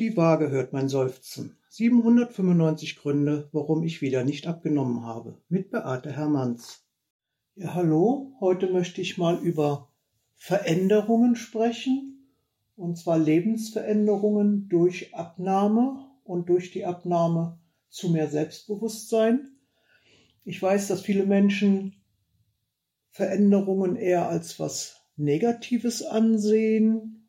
die Waage hört mein Seufzen. 795 Gründe, warum ich wieder nicht abgenommen habe. Mit Beate Hermanns. Ja, hallo. Heute möchte ich mal über Veränderungen sprechen. Und zwar Lebensveränderungen durch Abnahme und durch die Abnahme zu mehr Selbstbewusstsein. Ich weiß, dass viele Menschen Veränderungen eher als was Negatives ansehen,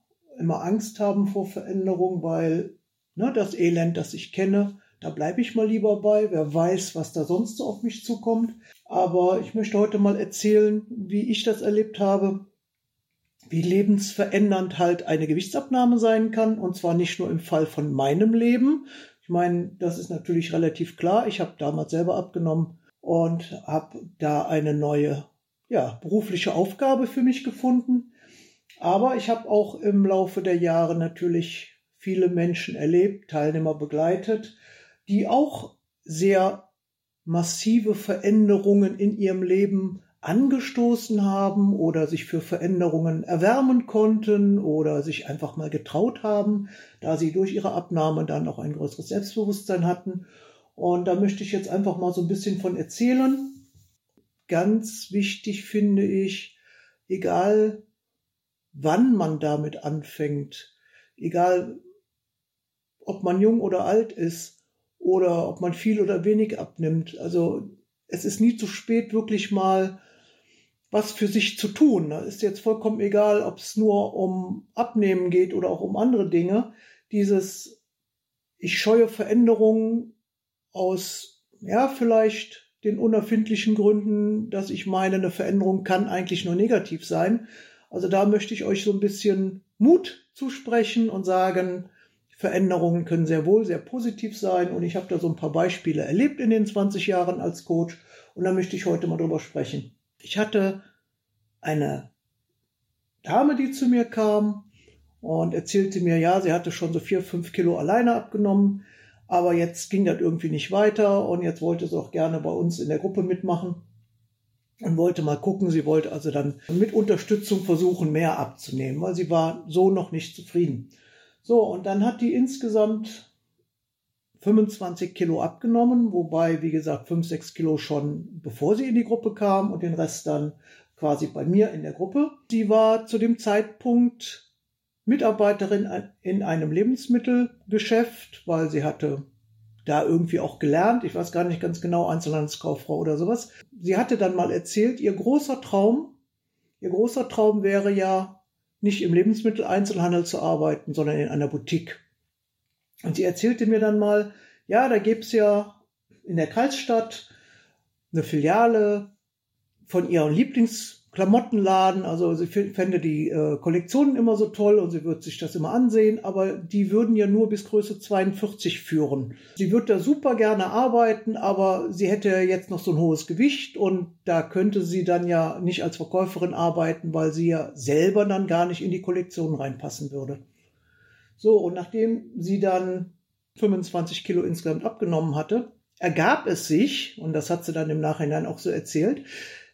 immer Angst haben vor Veränderung, weil ne, das Elend, das ich kenne, da bleibe ich mal lieber bei. Wer weiß, was da sonst so auf mich zukommt. Aber ich möchte heute mal erzählen, wie ich das erlebt habe, wie lebensverändernd halt eine Gewichtsabnahme sein kann. Und zwar nicht nur im Fall von meinem Leben. Ich meine, das ist natürlich relativ klar. Ich habe damals selber abgenommen und habe da eine neue ja, berufliche Aufgabe für mich gefunden. Aber ich habe auch im Laufe der Jahre natürlich viele Menschen erlebt, Teilnehmer begleitet, die auch sehr massive Veränderungen in ihrem Leben angestoßen haben oder sich für Veränderungen erwärmen konnten oder sich einfach mal getraut haben, da sie durch ihre Abnahme dann auch ein größeres Selbstbewusstsein hatten. Und da möchte ich jetzt einfach mal so ein bisschen von erzählen. Ganz wichtig finde ich, egal wann man damit anfängt, egal ob man jung oder alt ist oder ob man viel oder wenig abnimmt. Also es ist nie zu spät, wirklich mal was für sich zu tun. Da ist jetzt vollkommen egal, ob es nur um Abnehmen geht oder auch um andere Dinge. Dieses, ich scheue Veränderungen aus, ja, vielleicht den unerfindlichen Gründen, dass ich meine, eine Veränderung kann eigentlich nur negativ sein. Also da möchte ich euch so ein bisschen Mut zusprechen und sagen, Veränderungen können sehr wohl sehr positiv sein. Und ich habe da so ein paar Beispiele erlebt in den 20 Jahren als Coach. Und da möchte ich heute mal drüber sprechen. Ich hatte eine Dame, die zu mir kam und erzählte mir, ja, sie hatte schon so vier, fünf Kilo alleine abgenommen, aber jetzt ging das irgendwie nicht weiter und jetzt wollte sie auch gerne bei uns in der Gruppe mitmachen und wollte mal gucken. Sie wollte also dann mit Unterstützung versuchen, mehr abzunehmen, weil sie war so noch nicht zufrieden. So, und dann hat die insgesamt 25 Kilo abgenommen, wobei, wie gesagt, 5, 6 Kilo schon bevor sie in die Gruppe kam und den Rest dann quasi bei mir in der Gruppe. Sie war zu dem Zeitpunkt Mitarbeiterin in einem Lebensmittelgeschäft, weil sie hatte da irgendwie auch gelernt. Ich weiß gar nicht ganz genau, Einzelhandelskauffrau oder sowas. Sie hatte dann mal erzählt, ihr großer Traum, ihr großer Traum wäre ja, nicht im Lebensmitteleinzelhandel zu arbeiten, sondern in einer Boutique. Und sie erzählte mir dann mal, ja, da gibt's ja in der Kreisstadt eine Filiale von ihrem Lieblings Klamottenladen, also sie fände die äh, Kollektionen immer so toll und sie würde sich das immer ansehen, aber die würden ja nur bis Größe 42 führen. Sie würde da super gerne arbeiten, aber sie hätte jetzt noch so ein hohes Gewicht und da könnte sie dann ja nicht als Verkäuferin arbeiten, weil sie ja selber dann gar nicht in die Kollektion reinpassen würde. So, und nachdem sie dann 25 Kilo insgesamt abgenommen hatte, ergab es sich, und das hat sie dann im Nachhinein auch so erzählt,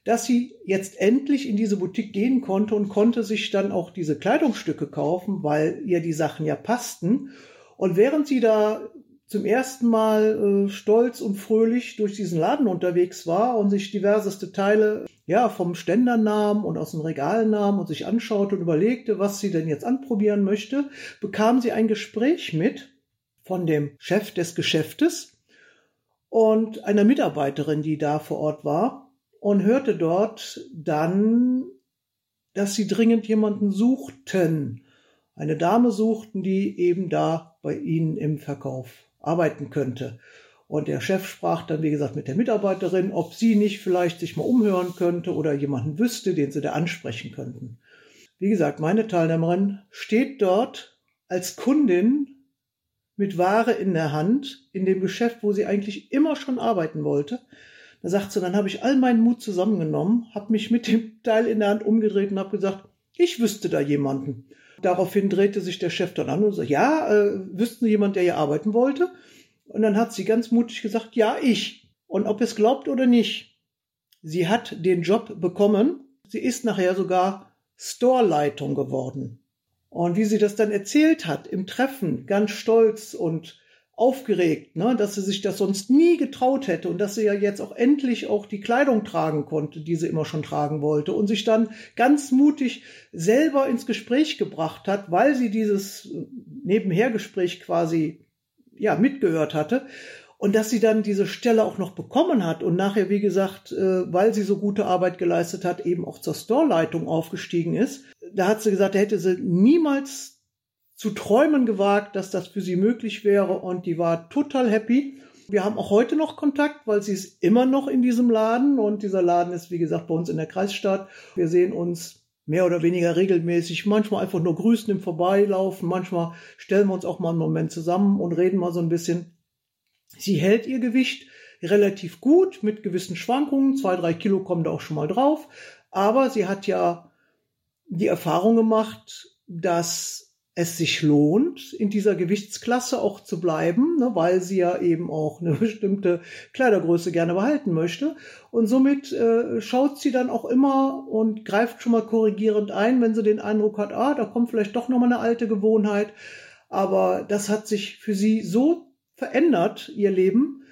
dass sie jetzt endlich in diese Boutique gehen konnte und konnte sich dann auch diese Kleidungsstücke kaufen, weil ihr die Sachen ja passten. Und während sie da zum ersten Mal äh, stolz und fröhlich durch diesen Laden unterwegs war und sich diverseste Teile ja vom Ständer nahm und aus dem Regal nahm und sich anschaute und überlegte, was sie denn jetzt anprobieren möchte, bekam sie ein Gespräch mit von dem Chef des Geschäftes und einer Mitarbeiterin, die da vor Ort war und hörte dort dann, dass sie dringend jemanden suchten, eine Dame suchten, die eben da bei ihnen im Verkauf arbeiten könnte. Und der Chef sprach dann, wie gesagt, mit der Mitarbeiterin, ob sie nicht vielleicht sich mal umhören könnte oder jemanden wüsste, den sie da ansprechen könnten. Wie gesagt, meine Teilnehmerin steht dort als Kundin mit Ware in der Hand in dem Geschäft, wo sie eigentlich immer schon arbeiten wollte. Da sagt sie, dann habe ich all meinen Mut zusammengenommen, habe mich mit dem Teil in der Hand umgedreht und habe gesagt, ich wüsste da jemanden. Daraufhin drehte sich der Chef dann an und sagte, ja, äh, wüssten Sie jemand, der hier arbeiten wollte? Und dann hat sie ganz mutig gesagt, ja, ich. Und ob es glaubt oder nicht, sie hat den Job bekommen. Sie ist nachher sogar Storeleitung geworden. Und wie sie das dann erzählt hat im Treffen, ganz stolz und aufgeregt, ne, dass sie sich das sonst nie getraut hätte und dass sie ja jetzt auch endlich auch die Kleidung tragen konnte, die sie immer schon tragen wollte und sich dann ganz mutig selber ins Gespräch gebracht hat, weil sie dieses Nebenhergespräch quasi ja mitgehört hatte und dass sie dann diese Stelle auch noch bekommen hat und nachher, wie gesagt, äh, weil sie so gute Arbeit geleistet hat, eben auch zur Storeleitung aufgestiegen ist. Da hat sie gesagt, da hätte sie niemals zu träumen gewagt, dass das für sie möglich wäre und die war total happy. Wir haben auch heute noch Kontakt, weil sie ist immer noch in diesem Laden und dieser Laden ist, wie gesagt, bei uns in der Kreisstadt. Wir sehen uns mehr oder weniger regelmäßig, manchmal einfach nur grüßen im Vorbeilaufen, manchmal stellen wir uns auch mal einen Moment zusammen und reden mal so ein bisschen. Sie hält ihr Gewicht relativ gut mit gewissen Schwankungen. Zwei, drei Kilo kommen da auch schon mal drauf. Aber sie hat ja die Erfahrung gemacht, dass es sich lohnt, in dieser Gewichtsklasse auch zu bleiben, ne, weil sie ja eben auch eine bestimmte Kleidergröße gerne behalten möchte. Und somit äh, schaut sie dann auch immer und greift schon mal korrigierend ein, wenn sie den Eindruck hat, ah, da kommt vielleicht doch noch mal eine alte Gewohnheit. Aber das hat sich für sie so verändert, ihr Leben,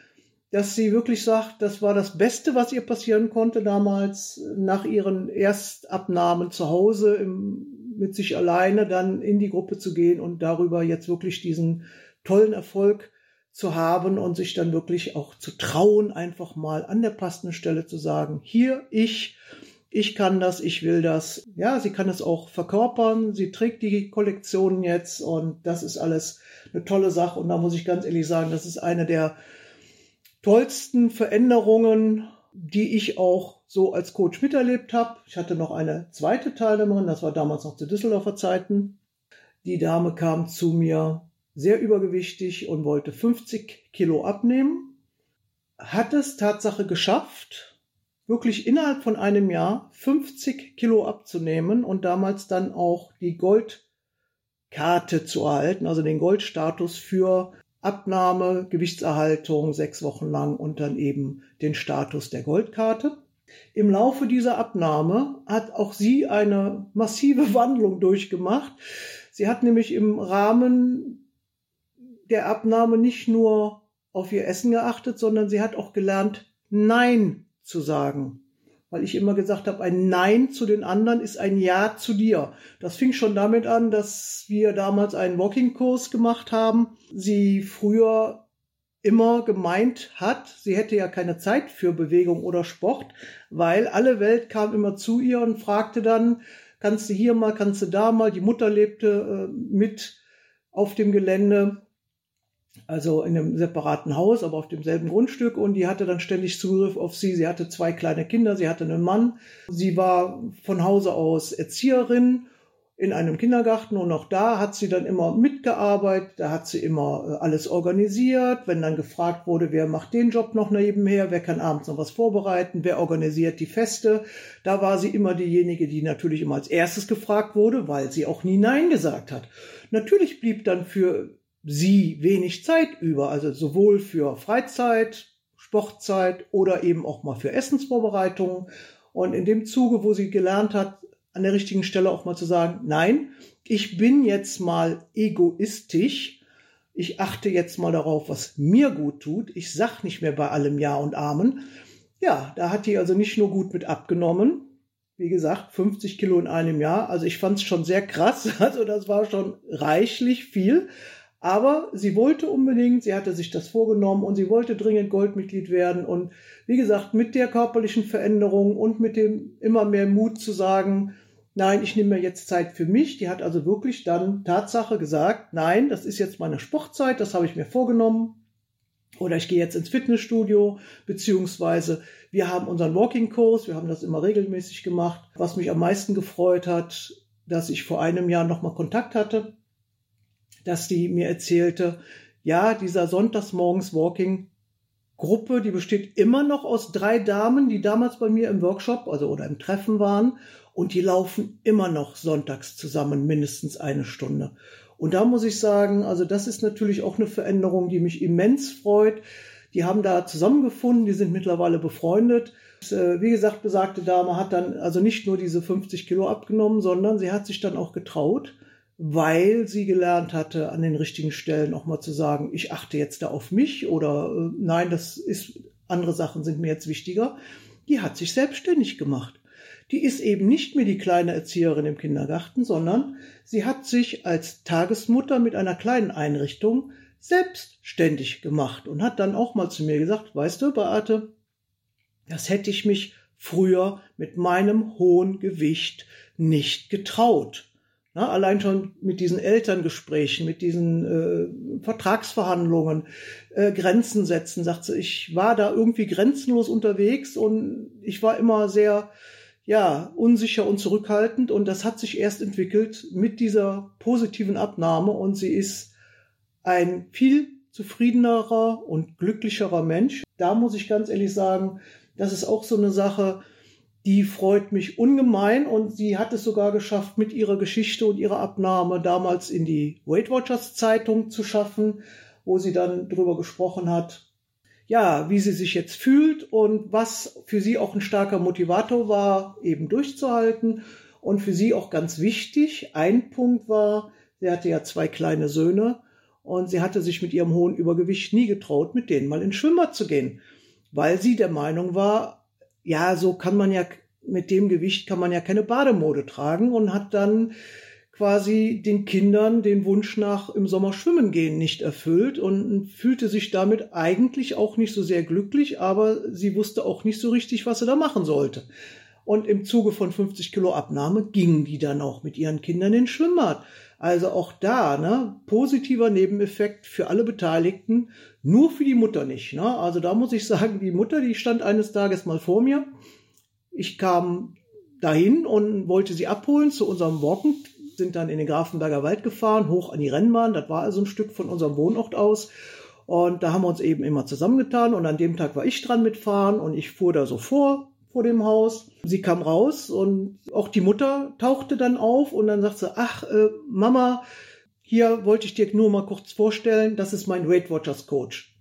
dass sie wirklich sagt, das war das Beste, was ihr passieren konnte damals nach ihren Erstabnahmen zu Hause im mit sich alleine dann in die Gruppe zu gehen und darüber jetzt wirklich diesen tollen Erfolg zu haben und sich dann wirklich auch zu trauen, einfach mal an der passenden Stelle zu sagen, hier ich, ich kann das, ich will das. Ja, sie kann es auch verkörpern, sie trägt die Kollektion jetzt und das ist alles eine tolle Sache und da muss ich ganz ehrlich sagen, das ist eine der tollsten Veränderungen die ich auch so als Coach miterlebt habe. Ich hatte noch eine zweite Teilnehmerin, das war damals noch zu Düsseldorfer Zeiten. Die Dame kam zu mir sehr übergewichtig und wollte 50 Kilo abnehmen, hat es Tatsache geschafft, wirklich innerhalb von einem Jahr 50 Kilo abzunehmen und damals dann auch die Goldkarte zu erhalten, also den Goldstatus für Abnahme, Gewichtserhaltung sechs Wochen lang und dann eben den Status der Goldkarte. Im Laufe dieser Abnahme hat auch sie eine massive Wandlung durchgemacht. Sie hat nämlich im Rahmen der Abnahme nicht nur auf ihr Essen geachtet, sondern sie hat auch gelernt, Nein zu sagen weil ich immer gesagt habe, ein Nein zu den anderen ist ein Ja zu dir. Das fing schon damit an, dass wir damals einen Walking-Kurs gemacht haben. Sie früher immer gemeint hat, sie hätte ja keine Zeit für Bewegung oder Sport, weil alle Welt kam immer zu ihr und fragte dann, kannst du hier mal, kannst du da mal. Die Mutter lebte äh, mit auf dem Gelände also in einem separaten Haus, aber auf demselben Grundstück. Und die hatte dann ständig Zugriff auf sie. Sie hatte zwei kleine Kinder, sie hatte einen Mann. Sie war von Hause aus Erzieherin in einem Kindergarten. Und auch da hat sie dann immer mitgearbeitet, da hat sie immer äh, alles organisiert, wenn dann gefragt wurde, wer macht den Job noch nebenher, wer kann abends noch was vorbereiten, wer organisiert die Feste, da war sie immer diejenige, die natürlich immer als erstes gefragt wurde, weil sie auch nie Nein gesagt hat. Natürlich blieb dann für sie wenig Zeit über, also sowohl für Freizeit, Sportzeit oder eben auch mal für Essensvorbereitungen. Und in dem Zuge, wo sie gelernt hat, an der richtigen Stelle auch mal zu sagen, nein, ich bin jetzt mal egoistisch, ich achte jetzt mal darauf, was mir gut tut, ich sag nicht mehr bei allem Ja und Amen. Ja, da hat die also nicht nur gut mit abgenommen, wie gesagt, 50 Kilo in einem Jahr. Also ich fand es schon sehr krass. Also das war schon reichlich viel. Aber sie wollte unbedingt, sie hatte sich das vorgenommen und sie wollte dringend Goldmitglied werden. Und wie gesagt, mit der körperlichen Veränderung und mit dem immer mehr Mut zu sagen, nein, ich nehme mir jetzt Zeit für mich. Die hat also wirklich dann Tatsache gesagt, nein, das ist jetzt meine Sportzeit, das habe ich mir vorgenommen. Oder ich gehe jetzt ins Fitnessstudio, beziehungsweise wir haben unseren Walking-Kurs, wir haben das immer regelmäßig gemacht. Was mich am meisten gefreut hat, dass ich vor einem Jahr nochmal Kontakt hatte dass die mir erzählte, ja, dieser Sonntagsmorgens Walking Gruppe, die besteht immer noch aus drei Damen, die damals bei mir im Workshop, also oder im Treffen waren, und die laufen immer noch sonntags zusammen, mindestens eine Stunde. Und da muss ich sagen, also das ist natürlich auch eine Veränderung, die mich immens freut. Die haben da zusammengefunden, die sind mittlerweile befreundet. Äh, wie gesagt, besagte Dame hat dann also nicht nur diese 50 Kilo abgenommen, sondern sie hat sich dann auch getraut, weil sie gelernt hatte, an den richtigen Stellen auch mal zu sagen, ich achte jetzt da auf mich oder äh, nein, das ist, andere Sachen sind mir jetzt wichtiger. Die hat sich selbstständig gemacht. Die ist eben nicht mehr die kleine Erzieherin im Kindergarten, sondern sie hat sich als Tagesmutter mit einer kleinen Einrichtung selbstständig gemacht und hat dann auch mal zu mir gesagt, weißt du, Beate, das hätte ich mich früher mit meinem hohen Gewicht nicht getraut. Na, allein schon mit diesen Elterngesprächen, mit diesen äh, Vertragsverhandlungen, äh, Grenzen setzen, sagt sie, ich war da irgendwie grenzenlos unterwegs und ich war immer sehr, ja, unsicher und zurückhaltend und das hat sich erst entwickelt mit dieser positiven Abnahme und sie ist ein viel zufriedenerer und glücklicherer Mensch. Da muss ich ganz ehrlich sagen, das ist auch so eine Sache, die freut mich ungemein und sie hat es sogar geschafft, mit ihrer Geschichte und ihrer Abnahme damals in die Weight Watchers Zeitung zu schaffen, wo sie dann drüber gesprochen hat, ja, wie sie sich jetzt fühlt und was für sie auch ein starker Motivator war, eben durchzuhalten. Und für sie auch ganz wichtig, ein Punkt war, sie hatte ja zwei kleine Söhne und sie hatte sich mit ihrem hohen Übergewicht nie getraut, mit denen mal in Schwimmer zu gehen, weil sie der Meinung war, ja, so kann man ja, mit dem Gewicht kann man ja keine Bademode tragen und hat dann quasi den Kindern den Wunsch nach im Sommer schwimmen gehen nicht erfüllt und fühlte sich damit eigentlich auch nicht so sehr glücklich, aber sie wusste auch nicht so richtig, was sie da machen sollte. Und im Zuge von 50 Kilo Abnahme ging die dann auch mit ihren Kindern in den Schwimmbad. Also auch da, ne, positiver Nebeneffekt für alle Beteiligten, nur für die Mutter nicht. Ne? Also da muss ich sagen, die Mutter, die stand eines Tages mal vor mir. Ich kam dahin und wollte sie abholen zu unserem Walken, sind dann in den Grafenberger Wald gefahren, hoch an die Rennbahn. Das war also ein Stück von unserem Wohnort aus. Und da haben wir uns eben immer zusammengetan. Und an dem Tag war ich dran mitfahren und ich fuhr da so vor, vor dem Haus. Sie kam raus und auch die Mutter tauchte dann auf und dann sagt sie, ach, äh, Mama, hier wollte ich dir nur mal kurz vorstellen, das ist mein Weight Watchers Coach.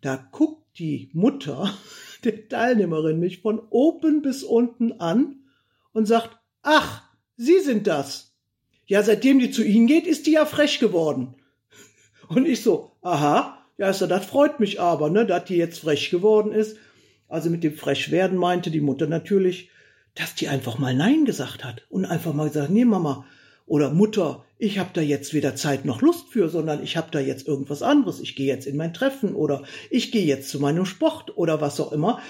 Da guckt die Mutter der Teilnehmerin mich von oben bis unten an und sagt, ach, Sie sind das. Ja, seitdem die zu Ihnen geht, ist die ja frech geworden. Und ich so, aha, ja, also das freut mich aber, ne, dass die jetzt frech geworden ist. Also mit dem Frechwerden meinte die Mutter natürlich, dass die einfach mal Nein gesagt hat und einfach mal gesagt, nee, Mama, oder Mutter, ich habe da jetzt weder Zeit noch Lust für, sondern ich habe da jetzt irgendwas anderes. Ich gehe jetzt in mein Treffen oder ich gehe jetzt zu meinem Sport oder was auch immer.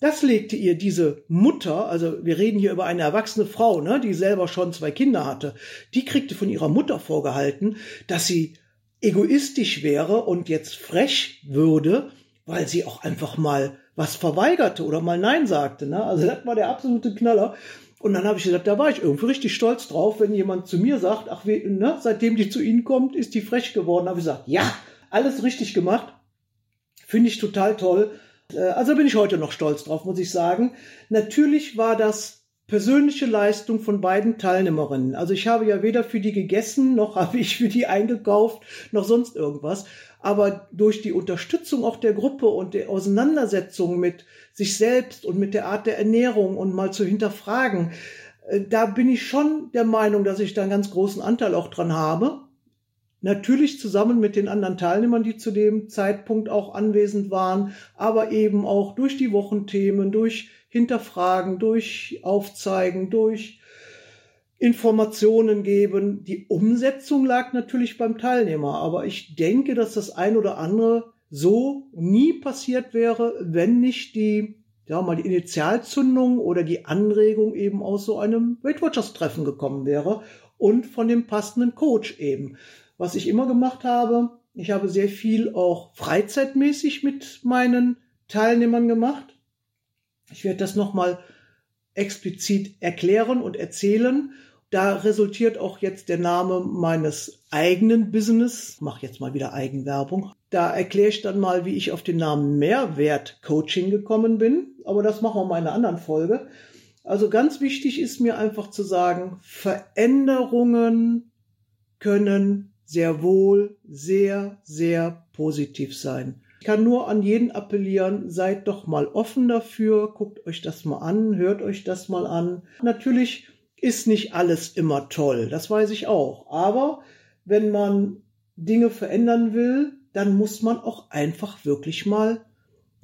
Das legte ihr diese Mutter, also wir reden hier über eine erwachsene Frau, ne, die selber schon zwei Kinder hatte, die kriegte von ihrer Mutter vorgehalten, dass sie egoistisch wäre und jetzt frech würde, weil sie auch einfach mal was verweigerte oder mal Nein sagte. Ne? Also das war der absolute Knaller. Und dann habe ich gesagt, da war ich irgendwie richtig stolz drauf, wenn jemand zu mir sagt, ach, wie, ne, seitdem die zu Ihnen kommt, ist die frech geworden. Habe ich gesagt, ja, alles richtig gemacht. Finde ich total toll. Äh, also bin ich heute noch stolz drauf, muss ich sagen. Natürlich war das persönliche Leistung von beiden Teilnehmerinnen. Also ich habe ja weder für die gegessen, noch habe ich für die eingekauft, noch sonst irgendwas aber durch die Unterstützung auch der Gruppe und der Auseinandersetzung mit sich selbst und mit der Art der Ernährung und mal zu hinterfragen, äh, da bin ich schon der Meinung, dass ich da einen ganz großen Anteil auch dran habe. Natürlich zusammen mit den anderen Teilnehmern, die zu dem Zeitpunkt auch anwesend waren, aber eben auch durch die Wochenthemen, durch Hinterfragen, durch Aufzeigen, durch Informationen geben. Die Umsetzung lag natürlich beim Teilnehmer, aber ich denke, dass das ein oder andere so nie passiert wäre, wenn nicht die, ja mal die Initialzündung oder die Anregung eben aus so einem Weight Watchers Treffen gekommen wäre und von dem passenden Coach eben. Was ich immer gemacht habe, ich habe sehr viel auch freizeitmäßig mit meinen Teilnehmern gemacht. Ich werde das nochmal explizit erklären und erzählen da resultiert auch jetzt der Name meines eigenen Business. Mach jetzt mal wieder Eigenwerbung. Da erkläre ich dann mal, wie ich auf den Namen Mehrwert Coaching gekommen bin. Aber das machen wir mal in einer anderen Folge. Also ganz wichtig ist mir einfach zu sagen, Veränderungen können sehr wohl sehr, sehr positiv sein. Ich kann nur an jeden appellieren, seid doch mal offen dafür, guckt euch das mal an, hört euch das mal an. Natürlich ist nicht alles immer toll, das weiß ich auch. Aber wenn man Dinge verändern will, dann muss man auch einfach wirklich mal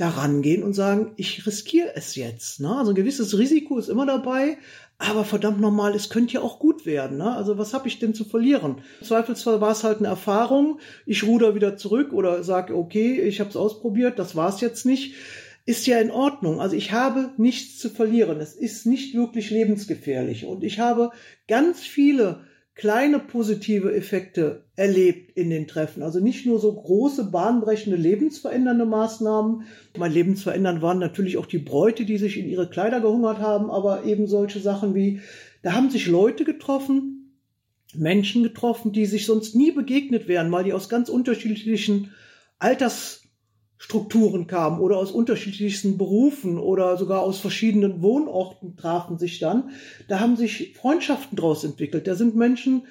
daran gehen und sagen, ich riskiere es jetzt. Ne? Also ein gewisses Risiko ist immer dabei, aber verdammt nochmal, es könnte ja auch gut werden. Ne? Also was habe ich denn zu verlieren? Zweifelsfall war es halt eine Erfahrung. Ich ruder wieder zurück oder sage, okay, ich habe es ausprobiert, das war es jetzt nicht. Ist ja in Ordnung. Also ich habe nichts zu verlieren. Es ist nicht wirklich lebensgefährlich. Und ich habe ganz viele kleine positive Effekte erlebt in den Treffen. Also nicht nur so große, bahnbrechende, lebensverändernde Maßnahmen. Mein Lebensverändern waren natürlich auch die Bräute, die sich in ihre Kleider gehungert haben, aber eben solche Sachen wie, da haben sich Leute getroffen, Menschen getroffen, die sich sonst nie begegnet wären, weil die aus ganz unterschiedlichen Alters Strukturen kamen oder aus unterschiedlichsten Berufen oder sogar aus verschiedenen Wohnorten trafen sich dann. Da haben sich Freundschaften daraus entwickelt. Da sind Menschen,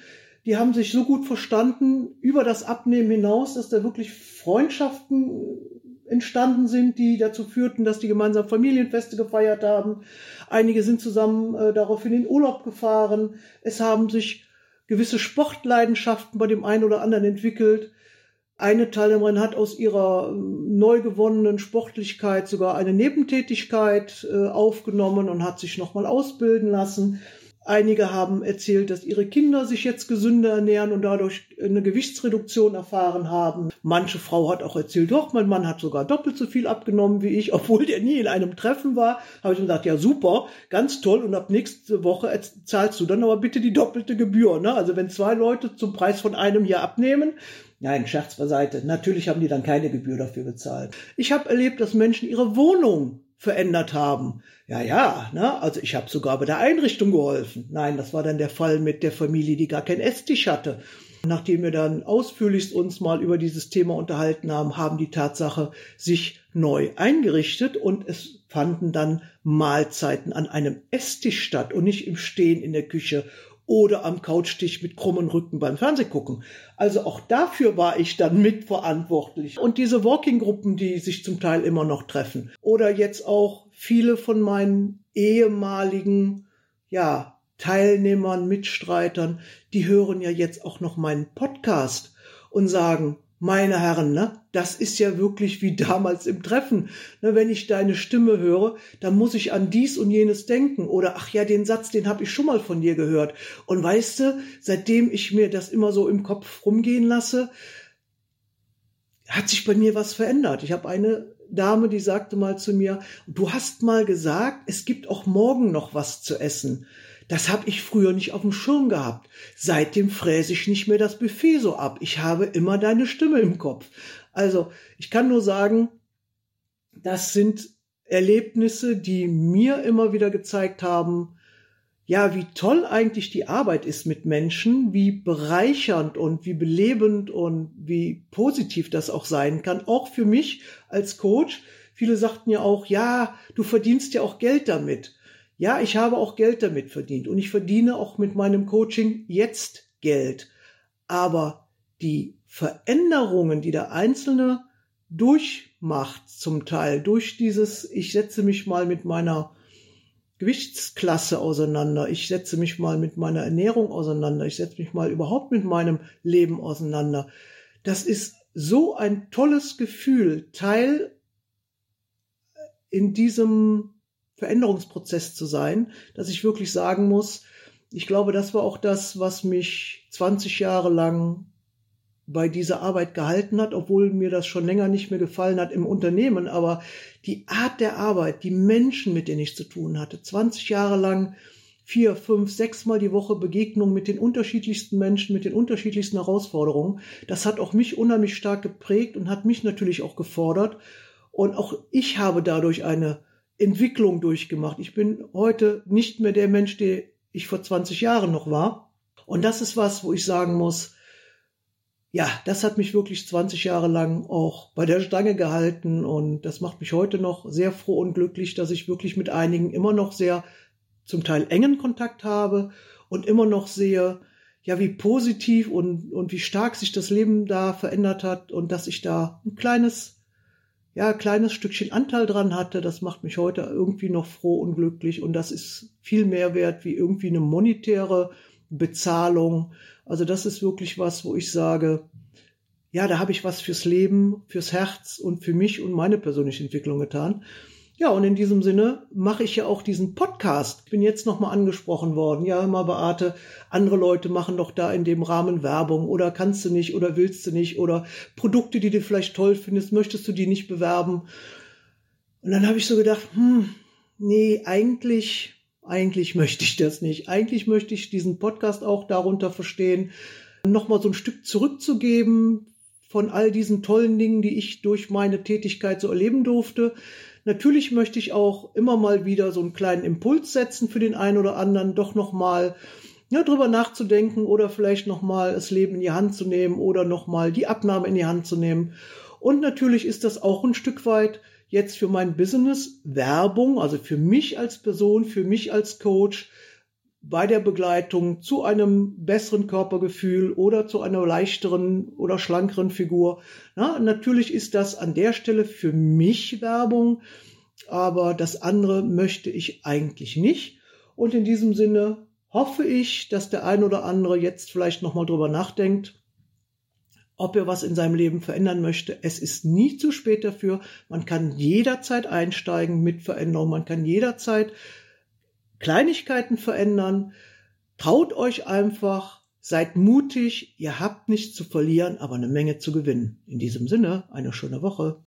die haben sich so gut verstanden über das Abnehmen hinaus, dass da wirklich Freundschaften entstanden sind, die dazu führten, dass die gemeinsam Familienfeste gefeiert haben. Einige sind zusammen äh, darauf in Urlaub gefahren. Es haben sich gewisse Sportleidenschaften bei dem einen oder anderen entwickelt. Eine Teilnehmerin hat aus ihrer ähm, neu gewonnenen Sportlichkeit sogar eine Nebentätigkeit äh, aufgenommen und hat sich nochmal ausbilden lassen. Einige haben erzählt, dass ihre Kinder sich jetzt gesünder ernähren und dadurch eine Gewichtsreduktion erfahren haben. Manche Frau hat auch erzählt, doch, mein Mann hat sogar doppelt so viel abgenommen wie ich, obwohl der nie in einem Treffen war. Habe ich gesagt, ja super, ganz toll und ab nächste Woche zahlst du dann aber bitte die doppelte Gebühr. Ne? Also wenn zwei Leute zum Preis von einem hier abnehmen, Nein, Scherz beiseite. Natürlich haben die dann keine Gebühr dafür bezahlt. Ich habe erlebt, dass Menschen ihre Wohnung verändert haben. Ja, ja, ne? also ich habe sogar bei der Einrichtung geholfen. Nein, das war dann der Fall mit der Familie, die gar keinen Esstisch hatte. Nachdem wir dann ausführlichst uns mal über dieses Thema unterhalten haben, haben die Tatsache sich neu eingerichtet und es fanden dann Mahlzeiten an einem Esstisch statt und nicht im Stehen in der Küche oder am Couchtisch mit krummen Rücken beim Fernsehgucken. Also auch dafür war ich dann mitverantwortlich. Und diese Walking-Gruppen, die sich zum Teil immer noch treffen. Oder jetzt auch viele von meinen ehemaligen, ja, Teilnehmern, Mitstreitern, die hören ja jetzt auch noch meinen Podcast und sagen, meine Herren, ne, das ist ja wirklich wie damals im Treffen. Ne, wenn ich deine Stimme höre, dann muss ich an dies und jenes denken. Oder ach ja, den Satz, den habe ich schon mal von dir gehört. Und weißt du, seitdem ich mir das immer so im Kopf rumgehen lasse, hat sich bei mir was verändert. Ich habe eine Dame, die sagte mal zu mir, du hast mal gesagt, es gibt auch morgen noch was zu essen. Das habe ich früher nicht auf dem Schirm gehabt. Seitdem fräse ich nicht mehr das Buffet so ab. Ich habe immer deine Stimme im Kopf. Also, ich kann nur sagen, das sind Erlebnisse, die mir immer wieder gezeigt haben, ja, wie toll eigentlich die Arbeit ist mit Menschen, wie bereichernd und wie belebend und wie positiv das auch sein kann, auch für mich als Coach. Viele sagten ja auch, ja, du verdienst ja auch Geld damit. Ja, ich habe auch Geld damit verdient und ich verdiene auch mit meinem Coaching jetzt Geld. Aber die Veränderungen, die der Einzelne durchmacht, zum Teil durch dieses, ich setze mich mal mit meiner Gewichtsklasse auseinander, ich setze mich mal mit meiner Ernährung auseinander, ich setze mich mal überhaupt mit meinem Leben auseinander. Das ist so ein tolles Gefühl, Teil in diesem Veränderungsprozess zu sein, dass ich wirklich sagen muss, ich glaube, das war auch das, was mich 20 Jahre lang bei dieser Arbeit gehalten hat, obwohl mir das schon länger nicht mehr gefallen hat im Unternehmen. Aber die Art der Arbeit, die Menschen, mit denen ich zu tun hatte, 20 Jahre lang vier, fünf, sechs Mal die Woche Begegnung mit den unterschiedlichsten Menschen, mit den unterschiedlichsten Herausforderungen, das hat auch mich unheimlich stark geprägt und hat mich natürlich auch gefordert. Und auch ich habe dadurch eine Entwicklung durchgemacht. Ich bin heute nicht mehr der Mensch, der ich vor 20 Jahren noch war. Und das ist was, wo ich sagen muss, ja, das hat mich wirklich 20 Jahre lang auch bei der Stange gehalten und das macht mich heute noch sehr froh und glücklich, dass ich wirklich mit einigen immer noch sehr zum Teil engen Kontakt habe und immer noch sehe, ja, wie positiv und, und wie stark sich das Leben da verändert hat und dass ich da ein kleines ja, kleines Stückchen Anteil dran hatte, das macht mich heute irgendwie noch froh und glücklich und das ist viel mehr wert wie irgendwie eine monetäre Bezahlung. Also das ist wirklich was, wo ich sage, ja, da habe ich was fürs Leben, fürs Herz und für mich und meine persönliche Entwicklung getan. Ja, und in diesem Sinne mache ich ja auch diesen Podcast. Ich bin jetzt nochmal angesprochen worden. Ja, immer Beate, andere Leute machen doch da in dem Rahmen Werbung oder kannst du nicht oder willst du nicht oder Produkte, die du vielleicht toll findest, möchtest du die nicht bewerben? Und dann habe ich so gedacht, hm, nee, eigentlich, eigentlich möchte ich das nicht. Eigentlich möchte ich diesen Podcast auch darunter verstehen, nochmal so ein Stück zurückzugeben von all diesen tollen Dingen, die ich durch meine Tätigkeit so erleben durfte Natürlich möchte ich auch immer mal wieder so einen kleinen Impuls setzen für den einen oder anderen, doch nochmal ja, drüber nachzudenken oder vielleicht nochmal das Leben in die Hand zu nehmen oder nochmal die Abnahme in die Hand zu nehmen. Und natürlich ist das auch ein Stück weit jetzt für mein Business Werbung, also für mich als Person, für mich als Coach, bei der Begleitung zu einem besseren Körpergefühl oder zu einer leichteren oder schlankeren Figur. Na, natürlich ist das an der Stelle für mich Werbung, aber das andere möchte ich eigentlich nicht. Und in diesem Sinne hoffe ich, dass der ein oder andere jetzt vielleicht nochmal drüber nachdenkt, ob er was in seinem Leben verändern möchte. Es ist nie zu spät dafür. Man kann jederzeit einsteigen mit Veränderung. Man kann jederzeit Kleinigkeiten verändern. Traut euch einfach, seid mutig, ihr habt nichts zu verlieren, aber eine Menge zu gewinnen. In diesem Sinne, eine schöne Woche.